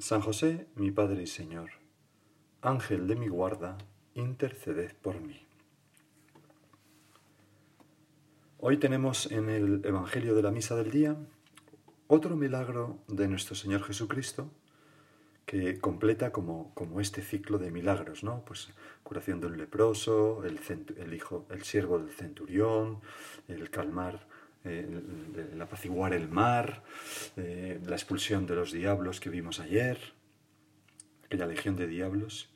San José, mi Padre y Señor, Ángel de mi guarda, interceded por mí. Hoy tenemos en el Evangelio de la Misa del Día otro milagro de nuestro Señor Jesucristo que completa como, como este ciclo de milagros, ¿no? Pues curación de un leproso, el, el hijo, el siervo del centurión, el calmar el, apaciguar el mar, eh, la expulsión de los diablos que vimos ayer, aquella legión de diablos.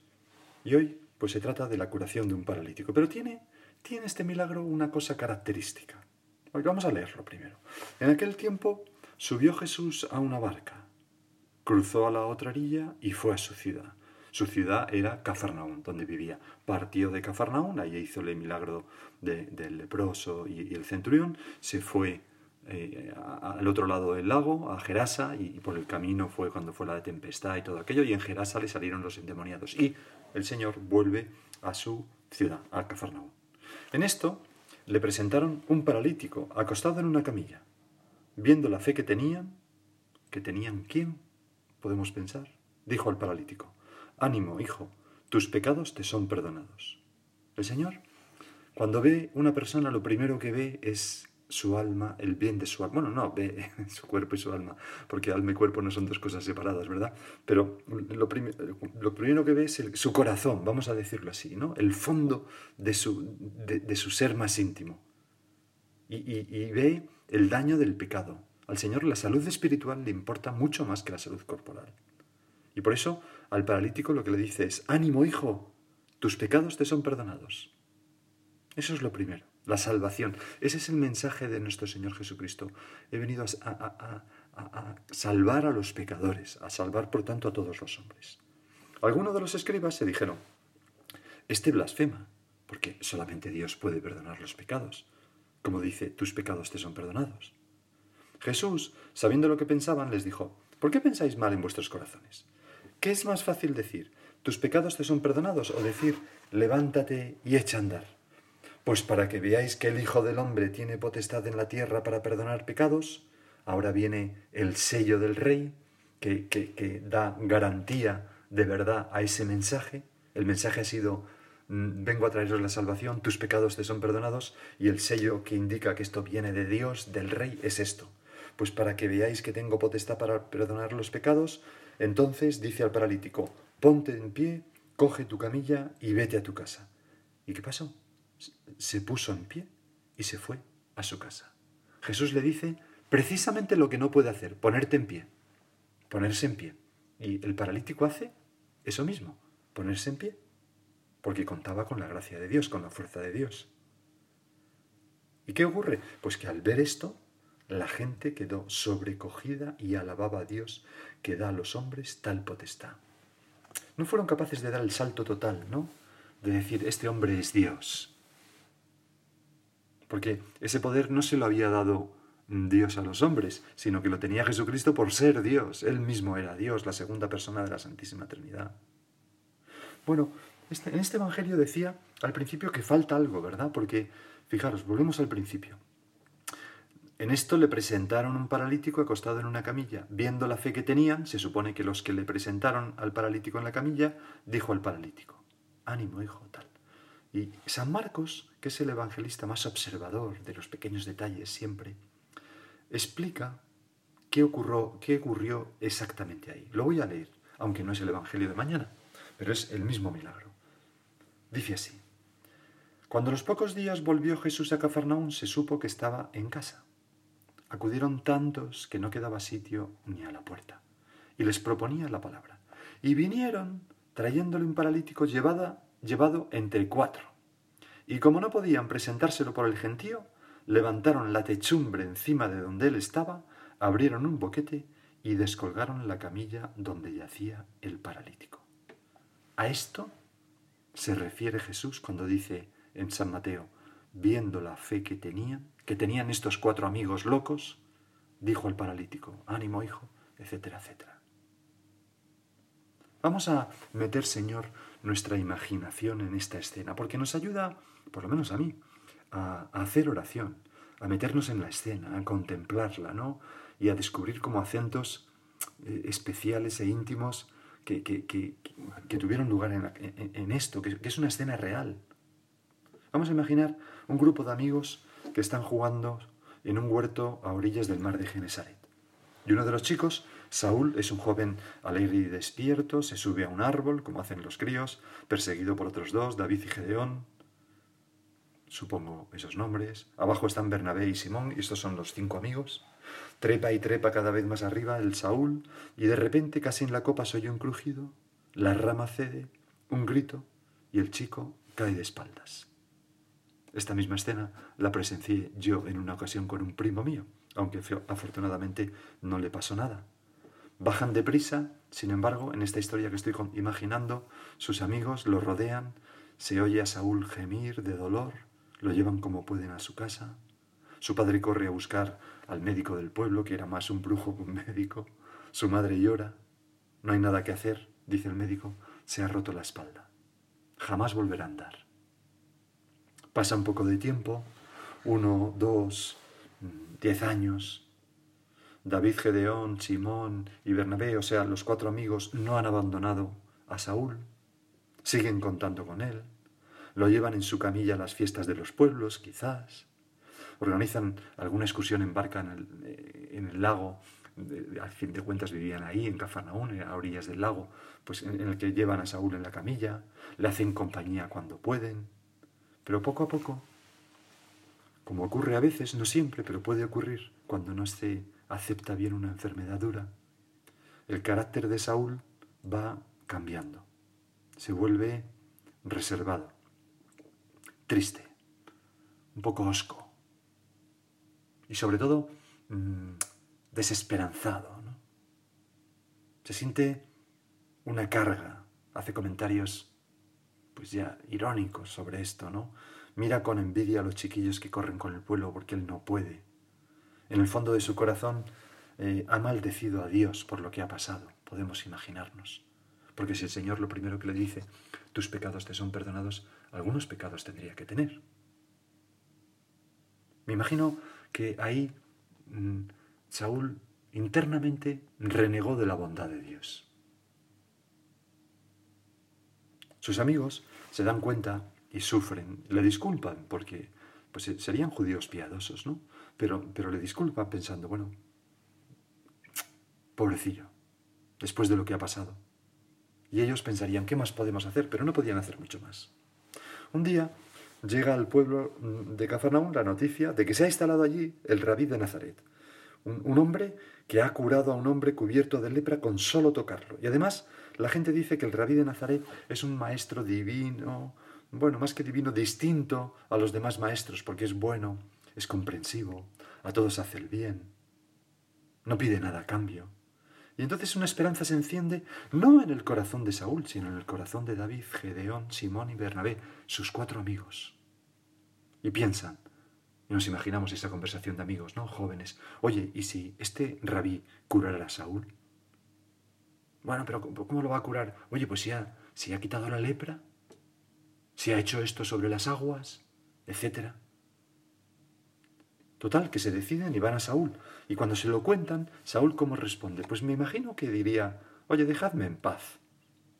Y hoy, pues se trata de la curación de un paralítico. Pero tiene, tiene este milagro una cosa característica. Vamos a leerlo primero. En aquel tiempo subió Jesús a una barca, cruzó a la otra orilla y fue a su ciudad. Su ciudad era Cafarnaún, donde vivía. Partió de Cafarnaún, ahí hizo el milagro del leproso y, el centurión, se fue eh, al otro lado del lago, a Gerasa, y, por el camino fue cuando fue la tempestad y todo aquello, y en Gerasa le salieron los endemoniados. Y el Señor vuelve a su ciudad, a Cafarnaún. En esto le presentaron un paralítico acostado en una camilla. Viendo la fe que tenían, que tenían quién, podemos pensar, dijo al paralítico, Ánimo, hijo, tus pecados te son perdonados. El Señor, cuando ve una persona, lo primero que ve es su alma, el bien de su alma. Bueno, no, ve su cuerpo y su alma, porque alma y cuerpo no son dos cosas separadas, ¿verdad? Pero lo, primero que ve es su corazón, vamos a decirlo así, ¿no? El fondo de su, de, su ser más íntimo. Y ve el daño del pecado. Al Señor la salud espiritual le importa mucho más que la salud corporal. Y por eso al paralítico lo que le dice es, ánimo hijo, tus pecados te son perdonados. Eso es lo primero, la salvación. Ese es el mensaje de nuestro Señor Jesucristo. He venido a, salvar a los pecadores, a salvar por tanto a todos los hombres. Algunos de los escribas se dijeron, este blasfema, porque solamente Dios puede perdonar los pecados. Como dice, tus pecados te son perdonados. Jesús, sabiendo lo que pensaban, les dijo, ¿por qué pensáis mal en vuestros corazones? ¿Qué es más fácil decir? ¿Tus pecados te son perdonados? O decir, levántate y echa a andar. Pues para que veáis que el Hijo del Hombre tiene potestad en la tierra para perdonar pecados, ahora viene el sello del Rey, que, que, da garantía de verdad a ese mensaje. El mensaje ha sido, mm, vengo a traeros la salvación, tus pecados te son perdonados, y el sello que indica que esto viene de Dios, del Rey, es esto. Pues para que veáis que tengo potestad para perdonar los pecados, entonces dice al paralítico, ponte en pie, coge tu camilla y vete a tu casa. ¿Y qué pasó? Se puso en pie y se fue a su casa. Jesús le dice precisamente lo que no puede hacer, ponerte en pie, ponerse en pie. Y el paralítico hace eso mismo, ponerse en pie, porque contaba con la gracia de Dios, con la fuerza de Dios. ¿Y qué ocurre? Pues que al ver esto, la gente quedó sobrecogida y alababa a Dios que da a los hombres tal potestad. No fueron capaces de dar el salto total, ¿no? De decir, este hombre es Dios. Porque ese poder no se lo había dado Dios a los hombres, sino que lo tenía Jesucristo por ser Dios. Él mismo era Dios, la segunda persona de la Santísima Trinidad. Bueno, este, en este Evangelio decía al principio que falta algo, ¿verdad? Porque, fijaros, volvemos al principio. En esto le presentaron un paralítico acostado en una camilla. Viendo la fe que tenían, se supone que los que le presentaron al paralítico en la camilla, dijo al paralítico, ánimo, hijo, tal. Y San Marcos, que es el evangelista más observador de los pequeños detalles siempre, explica qué ocurrió, qué ocurrió exactamente ahí. Lo voy a leer, aunque no es el Evangelio de mañana, pero es el mismo milagro. Dice así, cuando los pocos días volvió Jesús a Cafarnaún, se supo que estaba en casa. Acudieron tantos que no quedaba sitio ni a la puerta, y les proponía la palabra. Y vinieron trayéndole un paralítico llevado entre cuatro. Y como no podían presentárselo por el gentío, levantaron la techumbre encima de donde él estaba, abrieron un boquete y descolgaron la camilla donde yacía el paralítico. A esto se refiere Jesús cuando dice en San Mateo, viendo la fe que tenían, que tenían estos cuatro amigos locos, dijo al paralítico, ánimo hijo, etcétera, etcétera. Vamos a meter, Señor, nuestra imaginación en esta escena, porque nos ayuda, por lo menos a mí, a, hacer oración, a meternos en la escena, a contemplarla, ¿no? Y a descubrir como acentos eh, especiales e íntimos que, tuvieron lugar en, esto, que, es una escena real. Vamos a imaginar un grupo de amigos que están jugando en un huerto a orillas del mar de Genesaret. Y uno de los chicos, Saúl, es un joven alegre y despierto, se sube a un árbol, como hacen los críos, perseguido por otros dos, David y Gedeón. Supongo esos nombres. Abajo están Bernabé y Simón, y estos son los cinco amigos. Trepa y trepa cada vez más arriba el Saúl, y de repente, casi en la copa, se oye un crujido, la rama cede, un grito, y el chico cae de espaldas. Esta misma escena la presencié yo en una ocasión con un primo mío, aunque afortunadamente no le pasó nada. Bajan deprisa, sin embargo, en esta historia que estoy imaginando, sus amigos lo rodean, se oye a Saúl gemir de dolor, lo llevan como pueden a su casa. Su padre corre a buscar al médico del pueblo, que era más un brujo que un médico. Su madre llora. No hay nada que hacer, dice el médico, se ha roto la espalda. Jamás volverá a andar. Pasa un poco de tiempo, uno, dos, diez años. David, Gedeón, Simón y Bernabé, o sea, los cuatro amigos, no han abandonado a Saúl. Siguen contando con él. Lo llevan en su camilla a las fiestas de los pueblos, quizás. Organizan alguna excursión en barca en el, eh, lago. Al fin de cuentas vivían ahí, en Cafarnaún, a orillas del lago, pues en el que llevan a Saúl en la camilla. Le hacen compañía cuando pueden. Pero poco a poco, como ocurre a veces, no siempre, pero puede ocurrir cuando no se acepta bien una enfermedad dura, el carácter de Saúl va cambiando, se vuelve reservado, triste, un poco osco y sobre todo mm, desesperanzado. Se siente una carga, hace comentarios pues ya irónicos sobre esto, ¿no? Mira con envidia a los chiquillos que corren con el pueblo porque él no puede. En el fondo de su corazón eh, ha maldecido a Dios por lo que ha pasado, podemos imaginarnos. Porque si el Señor lo primero que le dice, tus pecados te son perdonados, algunos pecados tendría que tener. Me imagino que ahí mm, Saúl internamente renegó de la bondad de Dios. Sus amigos se dan cuenta y sufren, le disculpan, porque pues, serían judíos piadosos, ¿no? Pero, pero le disculpan pensando, bueno, pobrecillo, después de lo que ha pasado. Y ellos pensarían, ¿qué más podemos hacer? Pero no podían hacer mucho más. Un día llega al pueblo de Cafarnaún la noticia de que se ha instalado allí el rabí de Nazaret, un, hombre que ha curado a un hombre cubierto de lepra con solo tocarlo. Y además la gente dice que el rabí de Nazaret es un maestro divino, bueno, más que divino, distinto a los demás maestros, porque es bueno, es comprensivo, a todos hace el bien, no pide nada a cambio. Y entonces una esperanza se enciende no en el corazón de Saúl, sino en el corazón de David, Gedeón, Simón y Bernabé, sus cuatro amigos. Y piensan, y nos imaginamos esa conversación de amigos, ¿no? Jóvenes. Oye, ¿y si este rabí curara a Saúl? Bueno, pero ¿cómo lo va a curar? Oye, pues si ha, si ha quitado la lepra, si ha hecho esto sobre las aguas, etcétera. Total, que se deciden y van a Saúl. Y cuando se lo cuentan, Saúl cómo responde? Pues me imagino que diría, oye, dejadme en paz.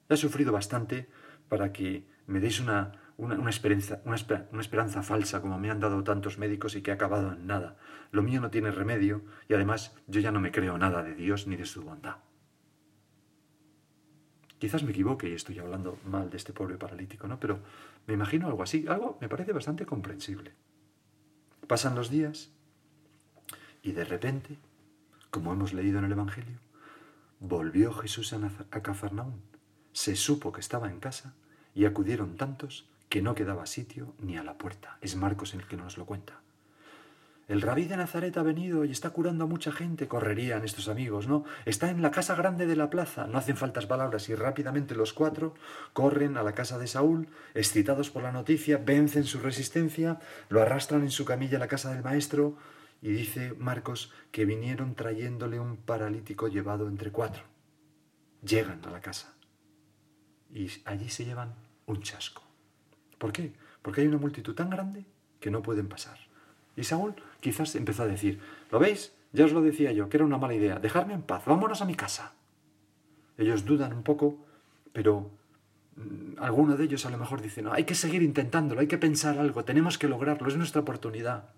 He sufrido bastante para que me deis una, una, esperanza, una, una esperanza falsa como me han dado tantos médicos y que ha acabado en nada. Lo mío no tiene remedio y además yo ya no me creo nada de Dios ni de su bondad. Quizás me equivoque y estoy hablando mal de este pobre paralítico, ¿no? Pero me imagino algo así, algo me parece bastante comprensible. Pasan los días y de repente, como hemos leído en el Evangelio, volvió Jesús a Cafarnaún. Se supo que estaba en casa y acudieron tantos que no quedaba sitio ni a la puerta. Es Marcos el que nos lo cuenta. El rabí de Nazaret ha venido y está curando a mucha gente, correrían estos amigos, ¿no? Está en la casa grande de la plaza, no hacen faltas palabras y rápidamente los cuatro corren a la casa de Saúl, excitados por la noticia, vencen su resistencia, lo arrastran en su camilla a la casa del maestro y dice Marcos que vinieron trayéndole un paralítico llevado entre cuatro. Llegan a la casa y allí se llevan un chasco. ¿Por qué? Porque hay una multitud tan grande que no pueden pasar. Y Saúl quizás empezó a decir, ¿lo veis? Ya os lo decía yo, que era una mala idea. Dejarme en paz, vámonos a mi casa. Ellos dudan un poco, pero mm, alguno de ellos a lo mejor dice, no, hay que seguir intentándolo, hay que pensar algo, tenemos que lograrlo, es nuestra oportunidad.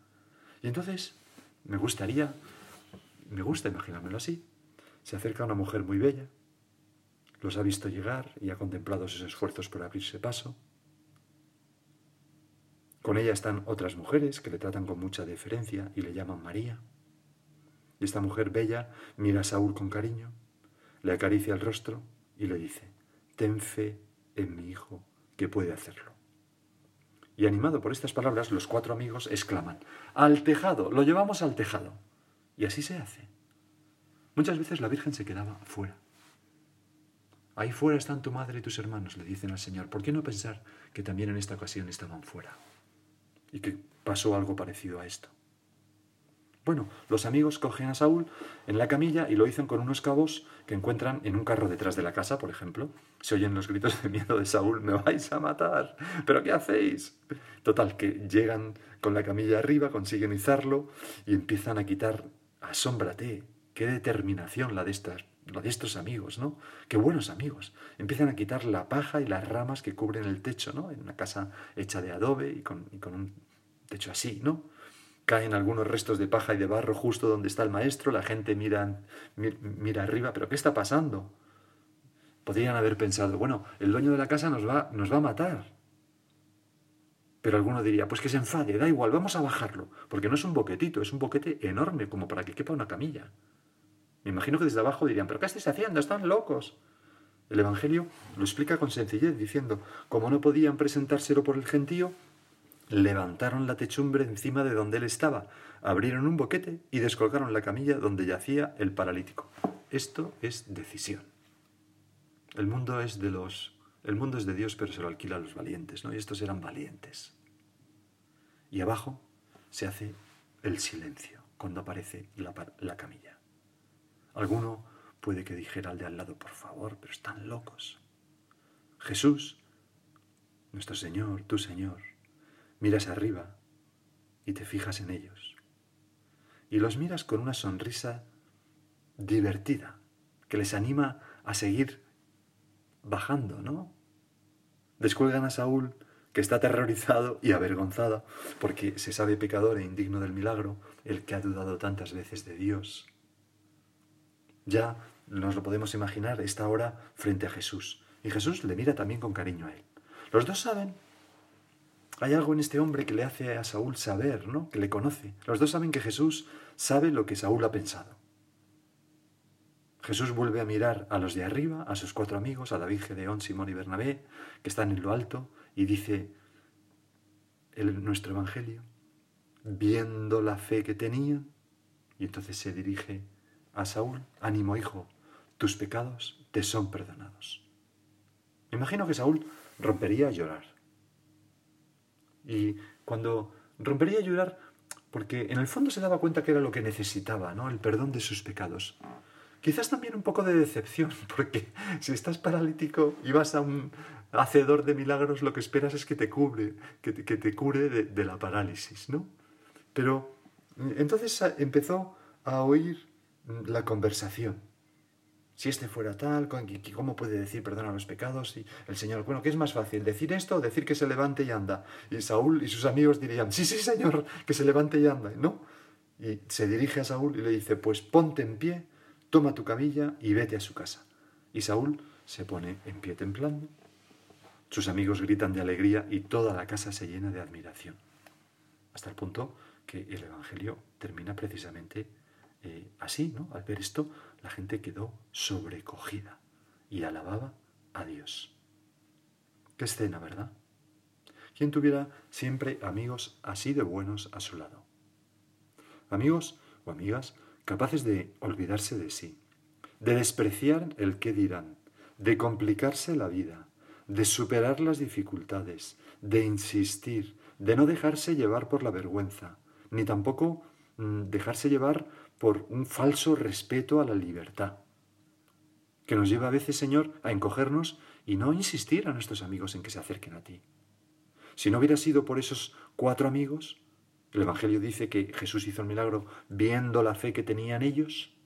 Y entonces me gustaría, me gusta imaginármelo así. Se acerca una mujer muy bella, los ha visto llegar y ha contemplado sus esfuerzos por abrirse paso. Con ella están otras mujeres que le tratan con mucha deferencia y le llaman María. Y esta mujer bella mira a Saúl con cariño, le acaricia el rostro y le dice, ten fe en mi hijo que puede hacerlo. Y animado por estas palabras, los cuatro amigos exclaman, al tejado, lo llevamos al tejado. Y así se hace. Muchas veces la Virgen se quedaba fuera. Ahí fuera están tu madre y tus hermanos, le dicen al Señor. ¿Por qué no pensar que también en esta ocasión estaban fuera? Y que pasó algo parecido a esto. Bueno, los amigos cogen a Saúl en la camilla y lo dicen con unos cabos que encuentran en un carro detrás de la casa, por ejemplo. Se oyen los gritos de miedo de Saúl, me vais a matar, pero ¿qué hacéis? Total, que llegan con la camilla arriba, consiguen izarlo y empiezan a quitar, asómbrate, qué determinación la de estas lo de estos amigos, ¿no? Qué buenos amigos. Empiezan a quitar la paja y las ramas que cubren el techo, ¿no? En una casa hecha de adobe y con, un techo así, ¿no? Caen algunos restos de paja y de barro justo donde está el maestro, la gente mira, mira arriba, pero ¿qué está pasando? Podrían haber pensado, bueno, el dueño de la casa nos va, nos va a matar. Pero alguno diría, pues que se enfade, da igual, vamos a bajarlo, porque no es un boquetito, es un boquete enorme como para que quepa una camilla. Me imagino que desde abajo dirían, pero ¿qué estáis haciendo? Están locos. El Evangelio lo explica con sencillez, diciendo, como no podían presentárselo por el gentío, levantaron la techumbre encima de donde él estaba, abrieron un boquete y descolgaron la camilla donde yacía el paralítico. Esto es decisión. El mundo es de los el mundo es de Dios, pero se lo alquila a los valientes, ¿no? Y estos eran valientes. Y abajo se hace el silencio cuando aparece la, la camilla. Alguno puede que dijera al de al lado, por favor, pero están locos. Jesús, nuestro Señor, tu Señor, miras arriba y te fijas en ellos. Y los miras con una sonrisa divertida, que les anima a seguir bajando, ¿no? Descuelgan a Saúl, que está aterrorizado y avergonzado, porque se sabe pecador e indigno del milagro, el que ha dudado tantas veces de Dios ya nos lo podemos imaginar, está ahora frente a Jesús. Y Jesús le mira también con cariño a él. Los dos saben, hay algo en este hombre que le hace a Saúl saber, ¿no? Que le conoce. Los dos saben que Jesús sabe lo que Saúl ha pensado. Jesús vuelve a mirar a los de arriba, a sus cuatro amigos, a David, Gedeón, Simón y Bernabé, que están en lo alto, y dice el, nuestro Evangelio, viendo la fe que tenían, y entonces se dirige a Saúl, ánimo hijo, tus pecados te son perdonados. Me imagino que Saúl rompería a llorar. Y cuando rompería a llorar, porque en el fondo se daba cuenta que era lo que necesitaba, ¿no? El perdón de sus pecados. Quizás también un poco de decepción, porque si estás paralítico y vas a un hacedor de milagros, lo que esperas es que te cubre, que te, cure de, de la parálisis, ¿no? Pero entonces empezó a oír la conversación. Si este fuera tal, ¿cómo puede decir perdón a los pecados? Y el Señor, bueno, ¿qué es más fácil? ¿Decir esto o decir que se levante y anda? Y Saúl y sus amigos dirían, sí, sí, Señor, que se levante y anda. ¿No? Y se dirige a Saúl y le dice, pues ponte en pie, toma tu camilla y vete a su casa. Y Saúl se pone en pie templando. Sus amigos gritan de alegría y toda la casa se llena de admiración. Hasta el punto que el Evangelio termina precisamente eh, así, ¿no? Al ver esto, la gente quedó sobrecogida y alababa a Dios. Qué escena, ¿verdad? ¿Quién tuviera siempre amigos así de buenos a su lado? Amigos o amigas capaces de olvidarse de sí, de despreciar el qué dirán, de complicarse la vida, de superar las dificultades, de insistir, de no dejarse llevar por la vergüenza, ni tampoco mm, dejarse llevar por un falso respeto a la libertad, que nos lleva a veces, Señor, a encogernos y no insistir a nuestros amigos en que se acerquen a ti. Si no hubiera sido por esos cuatro amigos, el Evangelio dice que Jesús hizo el milagro viendo la fe que tenían ellos,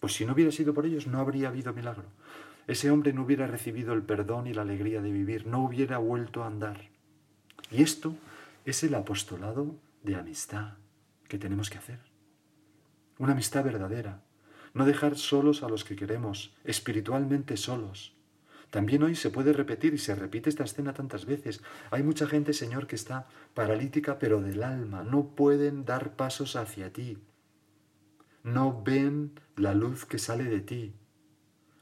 pues si no hubiera sido por ellos no habría habido milagro. Ese hombre no hubiera recibido el perdón y la alegría de vivir, no hubiera vuelto a andar. Y esto es el apostolado de amistad que tenemos que hacer. Una amistad verdadera. No dejar solos a los que queremos, espiritualmente solos. También hoy se puede repetir y se repite esta escena tantas veces. Hay mucha gente, Señor, que está paralítica pero del alma. No pueden dar pasos hacia ti. No ven la luz que sale de ti.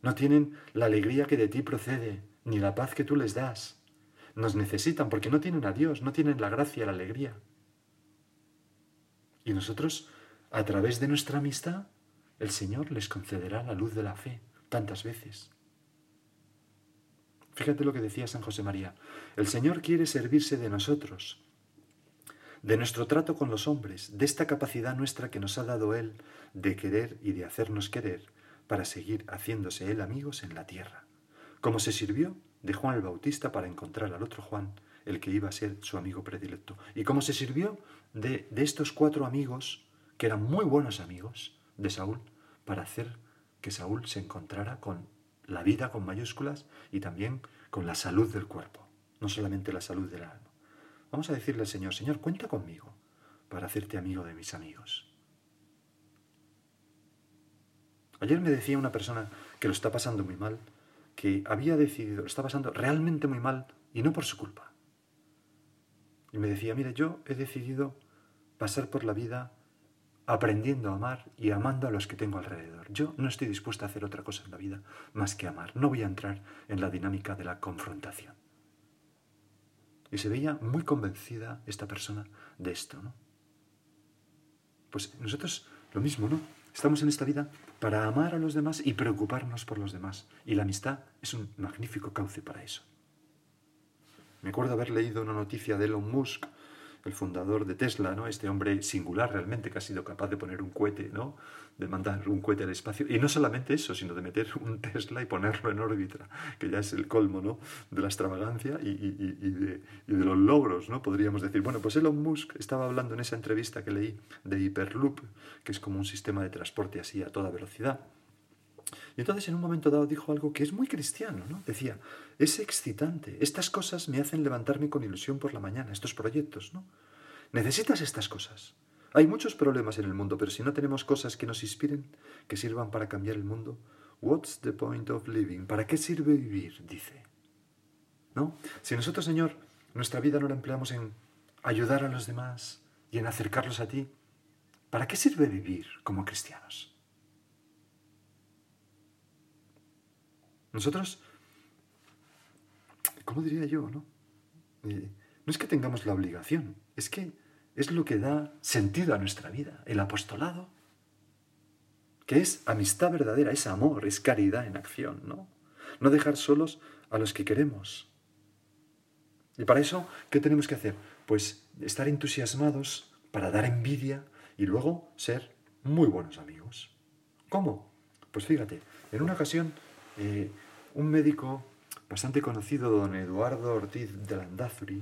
No tienen la alegría que de ti procede, ni la paz que tú les das. Nos necesitan porque no tienen a Dios, no tienen la gracia, la alegría. Y nosotros, a través de nuestra amistad, el Señor les concederá la luz de la fe tantas veces. Fíjate lo que decía San José María. El Señor quiere servirse de nosotros, de nuestro trato con los hombres, de esta capacidad nuestra que nos ha dado Él de querer y de hacernos querer, para seguir haciéndose Él amigos en la tierra, como se sirvió de Juan el Bautista para encontrar al otro Juan, el que iba a ser su amigo predilecto, y como se sirvió de, de estos cuatro amigos, que eran muy buenos amigos de Saúl, para hacer que Saúl se encontrara con la vida con mayúsculas y también con la salud del cuerpo, no solamente la salud del alma. Vamos a decirle al Señor, Señor, cuenta conmigo para hacerte amigo de mis amigos. Ayer me decía una persona que lo está pasando muy mal, que había decidido, lo está pasando realmente muy mal y no por su culpa. Y me decía, mire, yo he decidido pasar por la vida aprendiendo a amar y amando a los que tengo alrededor. Yo no estoy dispuesta a hacer otra cosa en la vida más que amar. No voy a entrar en la dinámica de la confrontación. Y se veía muy convencida esta persona de esto, ¿no? Pues nosotros lo mismo, ¿no? Estamos en esta vida para amar a los demás y preocuparnos por los demás. Y la amistad es un magnífico cauce para eso. Me acuerdo haber leído una noticia de Elon Musk el fundador de Tesla, ¿no? Este hombre singular realmente que ha sido capaz de poner un cohete, ¿no? De mandar un cohete al espacio. Y no solamente eso, sino de meter un Tesla y ponerlo en órbita, que ya es el colmo, ¿no? De la extravagancia y, de, de, los logros, ¿no? Podríamos decir. Bueno, pues Elon Musk estaba hablando en esa entrevista que leí de Hyperloop, que es como un sistema de transporte así a toda velocidad. Y entonces en un momento dado dijo algo que es muy cristiano, ¿no? Decía, es excitante, estas cosas me hacen levantarme con ilusión por la mañana, estos proyectos, ¿no? Necesitas estas cosas. Hay muchos problemas en el mundo, pero si no tenemos cosas que nos inspiren, que sirvan para cambiar el mundo, what's the point of living? ¿Para qué sirve vivir? Dice. ¿No? Si nosotros, Señor, nuestra vida no la empleamos en ayudar a los demás y en acercarlos a ti, ¿para qué sirve vivir como cristianos? Nosotros, ¿cómo diría yo? No? Eh, no es que tengamos la obligación, es que es lo que da sentido a nuestra vida, el apostolado, que es amistad verdadera, es amor, es caridad en acción, ¿no? No dejar solos a los que queremos. Y para eso, ¿qué tenemos que hacer? Pues estar entusiasmados para dar envidia y luego ser muy buenos amigos. ¿Cómo? Pues fíjate, en una ocasión eh, un médico bastante conocido, don Eduardo Ortiz de Landazuri,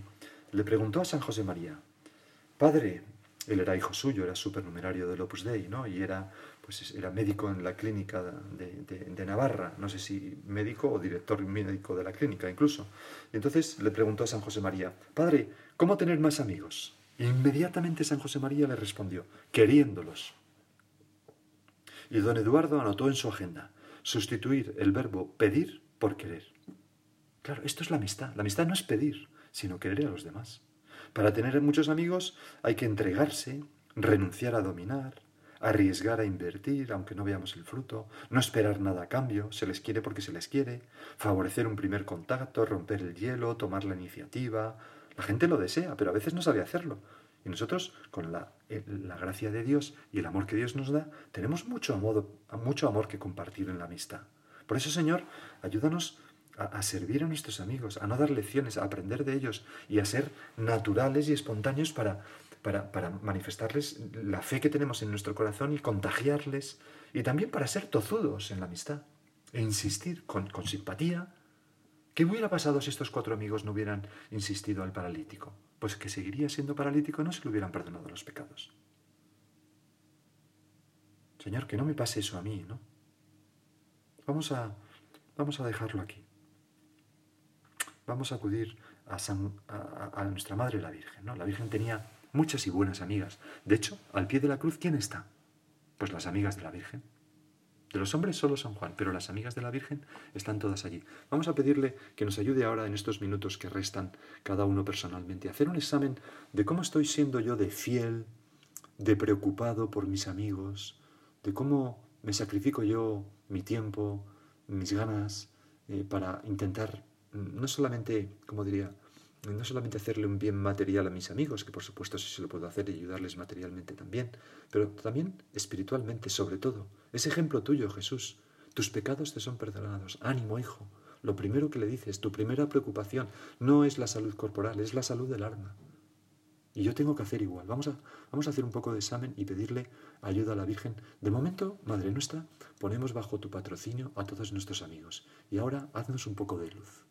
le preguntó a San José María, Padre, él era hijo suyo, era supernumerario del Opus Dei, ¿no? Y era, pues, era médico en la clínica de, Navarra, no sé si médico o director médico de la clínica incluso. Y entonces le preguntó a San José María, Padre, ¿cómo tener más amigos? inmediatamente San José María le respondió, queriéndolos. Y don Eduardo anotó en su agenda, sustituir el verbo pedir por querer. Claro, esto es la amistad. La amistad no es pedir, sino querer a los demás. Para tener muchos amigos hay que entregarse, renunciar a dominar, arriesgar a invertir, aunque no veamos el fruto, no esperar nada a cambio, se les quiere porque se les quiere, favorecer un primer contacto, romper el hielo, tomar la iniciativa. La gente lo desea, pero a veces no sabe hacerlo. Y nosotros, con la, gracia de Dios y el amor que Dios nos da, tenemos mucho amor, mucho amor que compartir en la amistad. Por eso, Señor, ayúdanos a, servir a nuestros amigos, a no dar lecciones, a aprender de ellos y a ser naturales y espontáneos para, para, para manifestarles la fe que tenemos en nuestro corazón y contagiarles, y también para ser tozudos en la amistad e insistir con, con simpatía. ¿Qué hubiera pasado si estos cuatro amigos no hubieran insistido al paralítico? Pues que seguiría siendo paralítico no se le hubieran perdonado los pecados. Señor, que no me pase eso a mí, ¿no? Vamos a, vamos a dejarlo aquí vamos a acudir a, nuestra Madre la Virgen. ¿no? La Virgen tenía muchas y buenas amigas. De hecho, al pie de la cruz, ¿quién está? Pues las amigas de la Virgen. De los hombres solo San Juan, pero las amigas de la Virgen están todas allí. Vamos a pedirle que nos ayude ahora en estos minutos que restan cada uno personalmente a hacer un examen de cómo estoy siendo yo de fiel, de preocupado por mis amigos, de cómo me sacrifico yo mi tiempo, mis ganas eh, para intentar no solamente, como diría, no solamente hacerle un bien material a mis amigos, que por supuesto sí se lo puedo hacer y ayudarles materialmente también, pero también espiritualmente, sobre todo. Ese ejemplo tuyo, Jesús. Tus pecados te son perdonados. Ánimo, hijo. Lo primero que le dices, tu primera preocupación no es la salud corporal, es la salud del alma. Y yo tengo que hacer igual. Vamos a, vamos a hacer un poco de examen y pedirle ayuda a la Virgen. De momento, Madre nuestra, ponemos bajo tu patrocinio a todos nuestros amigos. Y ahora haznos un poco de luz.